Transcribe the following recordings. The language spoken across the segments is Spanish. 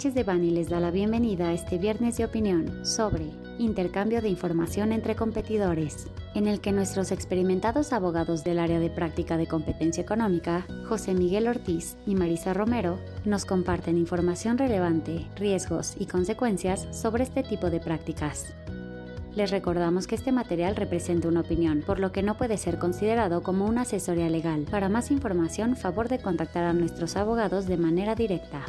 Sánchez de Bani les da la bienvenida a este viernes de opinión sobre intercambio de información entre competidores, en el que nuestros experimentados abogados del área de práctica de competencia económica, José Miguel Ortiz y Marisa Romero, nos comparten información relevante, riesgos y consecuencias sobre este tipo de prácticas. Les recordamos que este material representa una opinión, por lo que no puede ser considerado como una asesoría legal. Para más información, favor de contactar a nuestros abogados de manera directa.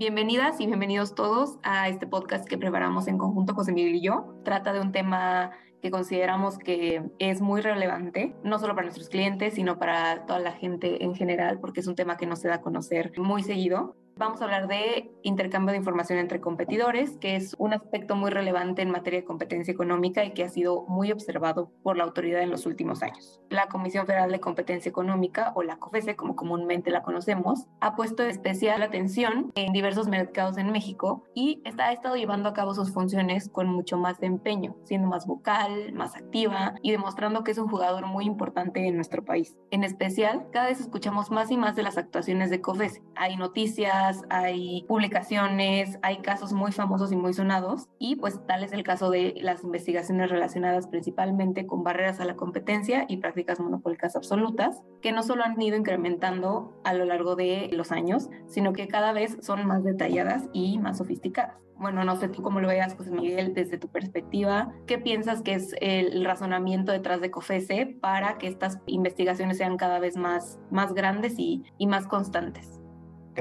Bienvenidas y bienvenidos todos a este podcast que preparamos en conjunto José Miguel y yo. Trata de un tema que consideramos que es muy relevante, no solo para nuestros clientes, sino para toda la gente en general, porque es un tema que no se da a conocer muy seguido vamos a hablar de intercambio de información entre competidores, que es un aspecto muy relevante en materia de competencia económica y que ha sido muy observado por la autoridad en los últimos años. La Comisión Federal de Competencia Económica, o la COFESE, como comúnmente la conocemos, ha puesto especial atención en diversos mercados en México y está, ha estado llevando a cabo sus funciones con mucho más empeño, siendo más vocal, más activa y demostrando que es un jugador muy importante en nuestro país. En especial, cada vez escuchamos más y más de las actuaciones de COFESE. Hay noticias, hay publicaciones, hay casos muy famosos y muy sonados y pues tal es el caso de las investigaciones relacionadas principalmente con barreras a la competencia y prácticas monopólicas absolutas, que no solo han ido incrementando a lo largo de los años, sino que cada vez son más detalladas y más sofisticadas. Bueno, no sé tú cómo lo veas, José Miguel, desde tu perspectiva. ¿Qué piensas que es el razonamiento detrás de COFESE para que estas investigaciones sean cada vez más, más grandes y, y más constantes?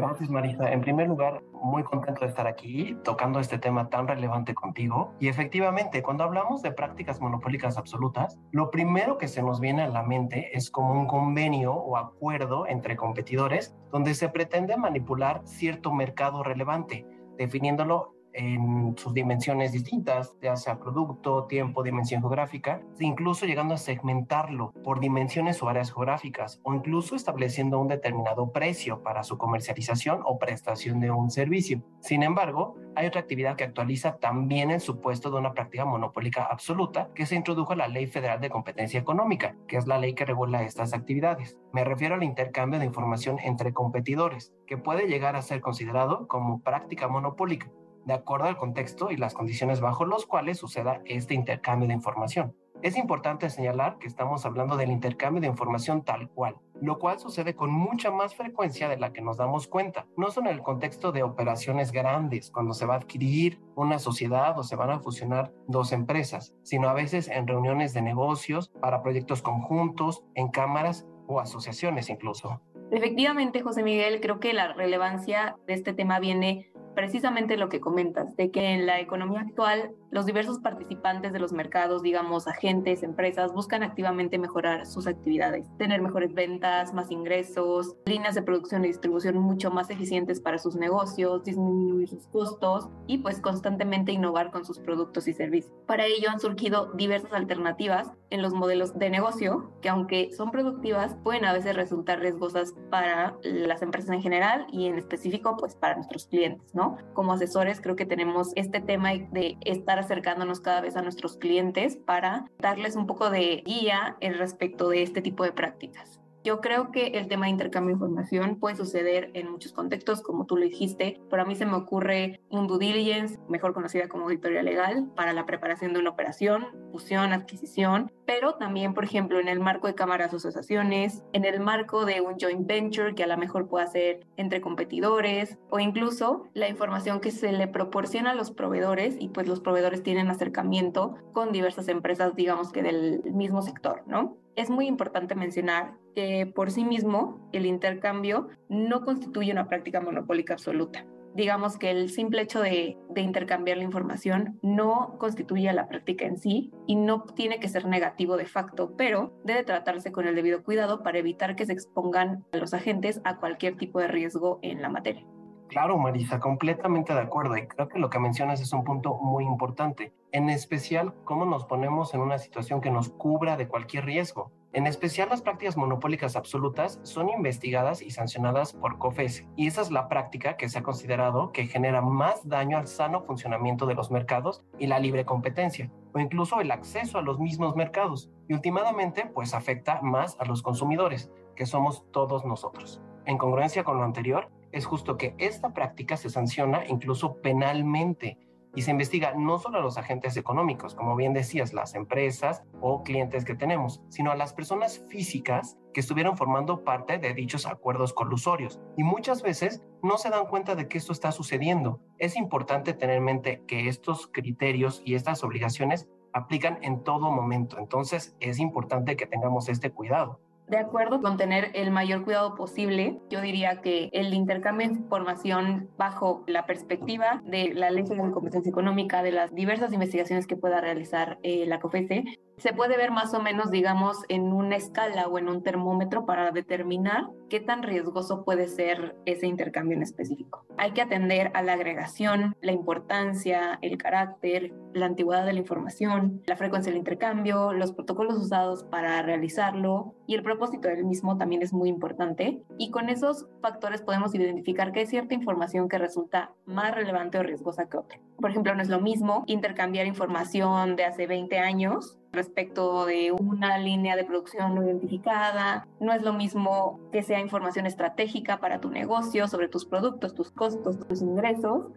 Gracias, Marisa. En primer lugar, muy contento de estar aquí tocando este tema tan relevante contigo. Y efectivamente, cuando hablamos de prácticas monopólicas absolutas, lo primero que se nos viene a la mente es como un convenio o acuerdo entre competidores donde se pretende manipular cierto mercado relevante, definiéndolo en sus dimensiones distintas, ya sea producto, tiempo, dimensión geográfica, incluso llegando a segmentarlo por dimensiones o áreas geográficas, o incluso estableciendo un determinado precio para su comercialización o prestación de un servicio. Sin embargo, hay otra actividad que actualiza también el supuesto de una práctica monopólica absoluta que se introdujo a la Ley Federal de Competencia Económica, que es la ley que regula estas actividades. Me refiero al intercambio de información entre competidores, que puede llegar a ser considerado como práctica monopólica de acuerdo al contexto y las condiciones bajo los cuales suceda este intercambio de información. Es importante señalar que estamos hablando del intercambio de información tal cual, lo cual sucede con mucha más frecuencia de la que nos damos cuenta, no solo en el contexto de operaciones grandes, cuando se va a adquirir una sociedad o se van a fusionar dos empresas, sino a veces en reuniones de negocios, para proyectos conjuntos, en cámaras o asociaciones incluso. Efectivamente, José Miguel, creo que la relevancia de este tema viene precisamente lo que comentas, de que en la economía actual los diversos participantes de los mercados, digamos agentes, empresas, buscan activamente mejorar sus actividades, tener mejores ventas, más ingresos, líneas de producción y distribución mucho más eficientes para sus negocios, disminuir sus costos y pues constantemente innovar con sus productos y servicios. Para ello han surgido diversas alternativas en los modelos de negocio que aunque son productivas pueden a veces resultar riesgosas para las empresas en general y en específico pues para nuestros clientes, ¿no? Como asesores creo que tenemos este tema de estar acercándonos cada vez a nuestros clientes para darles un poco de guía respecto de este tipo de prácticas. Yo creo que el tema de intercambio de información puede suceder en muchos contextos, como tú lo dijiste. Pero a mí se me ocurre un due diligence, mejor conocida como auditoría legal, para la preparación de una operación, fusión, adquisición, pero también, por ejemplo, en el marco de cámaras o asociaciones, en el marco de un joint venture que a lo mejor pueda ser entre competidores, o incluso la información que se le proporciona a los proveedores y pues los proveedores tienen acercamiento con diversas empresas, digamos que del mismo sector, ¿no? Es muy importante mencionar que por sí mismo el intercambio no constituye una práctica monopólica absoluta. Digamos que el simple hecho de, intercambiar la información no constituye la práctica en sí y no tiene que ser negativo de facto, pero debe tratarse con el debido cuidado para evitar que se expongan los agentes a cualquier tipo de riesgo en la materia. Claro, Marisa, completamente de acuerdo. Y creo que lo que mencionas es un punto muy importante. En especial, cómo nos ponemos en una situación que nos cubra de cualquier riesgo. En especial las prácticas monopólicas absolutas son investigadas y sancionadas por COFESE y esa es la práctica que se ha considerado que genera más daño al sano funcionamiento de los mercados y la libre competencia o incluso el acceso a los mismos mercados y últimamente pues afecta más a los consumidores, que somos todos nosotros. En congruencia con lo anterior, es justo que esta práctica se sanciona incluso penalmente y se investiga no solo a los agentes económicos, como bien decías, las empresas o clientes que tenemos, sino a las personas físicas que estuvieron formando parte de dichos acuerdos colusorios. Y muchas veces no se dan cuenta de que esto está sucediendo. Es importante tener en mente que estos criterios y estas obligaciones aplican en todo momento. Entonces es importante que tengamos este cuidado. De acuerdo con tener el mayor cuidado posible, yo diría que el intercambio de información bajo la perspectiva de la ley de competencia económica, de las diversas investigaciones que pueda realizar eh, la COFESE, se puede ver más o menos, digamos, en una escala o en un termómetro para determinar qué tan riesgoso puede ser ese intercambio en específico. Hay que atender a la agregación, la importancia, el carácter, la antigüedad de la información, la frecuencia del intercambio, los protocolos usados para realizarlo y el propósito del mismo también es muy importante. Y con esos factores podemos identificar que hay cierta información que resulta más relevante o riesgosa que otra. Por ejemplo, no es lo mismo intercambiar información de hace 20 años respecto de una línea de producción no identificada. No es lo mismo que sea información estratégica para tu negocio sobre tus productos, tus costos, tus ingresos,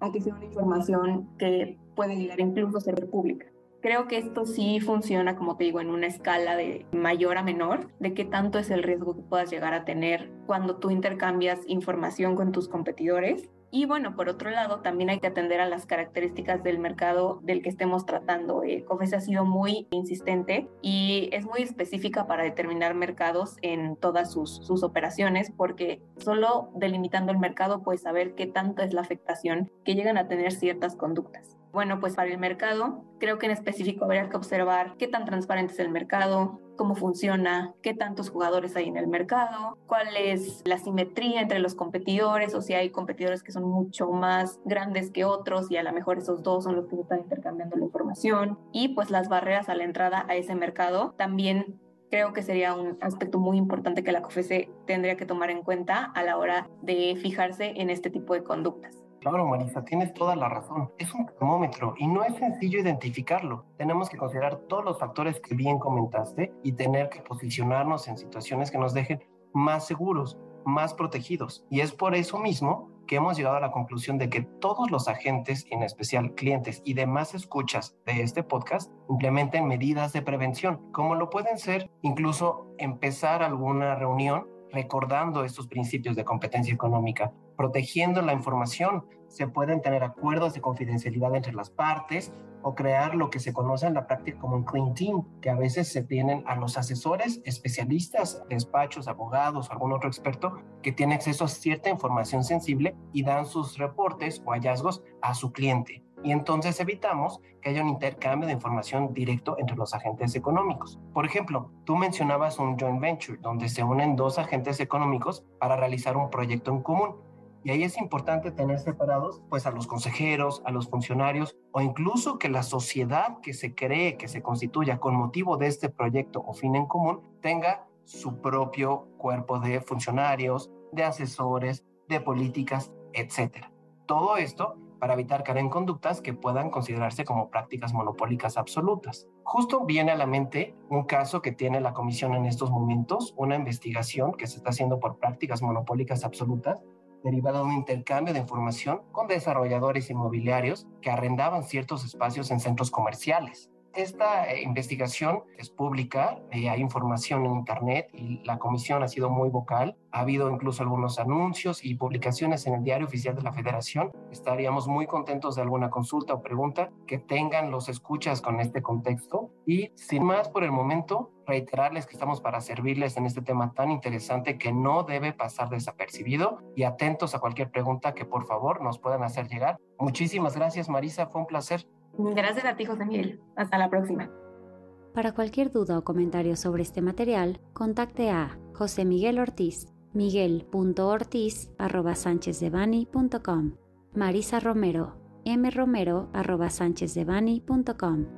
aunque sea una información que puede llegar incluso a ser pública. Creo que esto sí funciona, como te digo, en una escala de mayor a menor, de qué tanto es el riesgo que puedas llegar a tener cuando tú intercambias información con tus competidores y bueno, por otro lado, también hay que atender a las características del mercado del que estemos tratando. Eh, COFES ha sido muy insistente y es muy específica para determinar mercados en todas sus, sus operaciones, porque solo delimitando el mercado puedes saber qué tanto es la afectación que llegan a tener ciertas conductas. Bueno, pues para el mercado, creo que en específico habría que observar qué tan transparente es el mercado, cómo funciona, qué tantos jugadores hay en el mercado, cuál es la simetría entre los competidores o si hay competidores que son mucho más grandes que otros y a lo mejor esos dos son los que están intercambiando la información y pues las barreras a la entrada a ese mercado también creo que sería un aspecto muy importante que la COFESE tendría que tomar en cuenta a la hora de fijarse en este tipo de conductas. Claro, Marisa, tienes toda la razón. Es un termómetro y no es sencillo identificarlo. Tenemos que considerar todos los factores que bien comentaste y tener que posicionarnos en situaciones que nos dejen más seguros, más protegidos. Y es por eso mismo que hemos llegado a la conclusión de que todos los agentes, en especial clientes y demás escuchas de este podcast, implementen medidas de prevención, como lo pueden ser incluso empezar alguna reunión recordando estos principios de competencia económica, protegiendo la información. Se pueden tener acuerdos de confidencialidad entre las partes o crear lo que se conoce en la práctica como un clean team, que a veces se tienen a los asesores, especialistas, despachos, abogados algún otro experto que tiene acceso a cierta información sensible y dan sus reportes o hallazgos a su cliente y entonces evitamos que haya un intercambio de información directo entre los agentes económicos. Por ejemplo, tú mencionabas un joint venture donde se unen dos agentes económicos para realizar un proyecto en común. Y ahí es importante tener separados pues a los consejeros, a los funcionarios o incluso que la sociedad que se cree, que se constituya con motivo de este proyecto o fin en común, tenga su propio cuerpo de funcionarios, de asesores, de políticas, etc. Todo esto para evitar caer en conductas que puedan considerarse como prácticas monopólicas absolutas. Justo viene a la mente un caso que tiene la Comisión en estos momentos, una investigación que se está haciendo por prácticas monopólicas absolutas derivada de un intercambio de información con desarrolladores inmobiliarios que arrendaban ciertos espacios en centros comerciales. Esta eh, investigación es pública, eh, hay información en Internet y la comisión ha sido muy vocal. Ha habido incluso algunos anuncios y publicaciones en el diario oficial de la federación. Estaríamos muy contentos de alguna consulta o pregunta que tengan los escuchas con este contexto. Y sin más por el momento, reiterarles que estamos para servirles en este tema tan interesante que no debe pasar desapercibido y atentos a cualquier pregunta que por favor nos puedan hacer llegar. Muchísimas gracias Marisa, fue un placer. Gracias a ti, José Miguel. Hasta la próxima. Para cualquier duda o comentario sobre este material, contacte a José Miguel Ortiz, miguel.ortiz.com, Marisa Romero, mromero.com.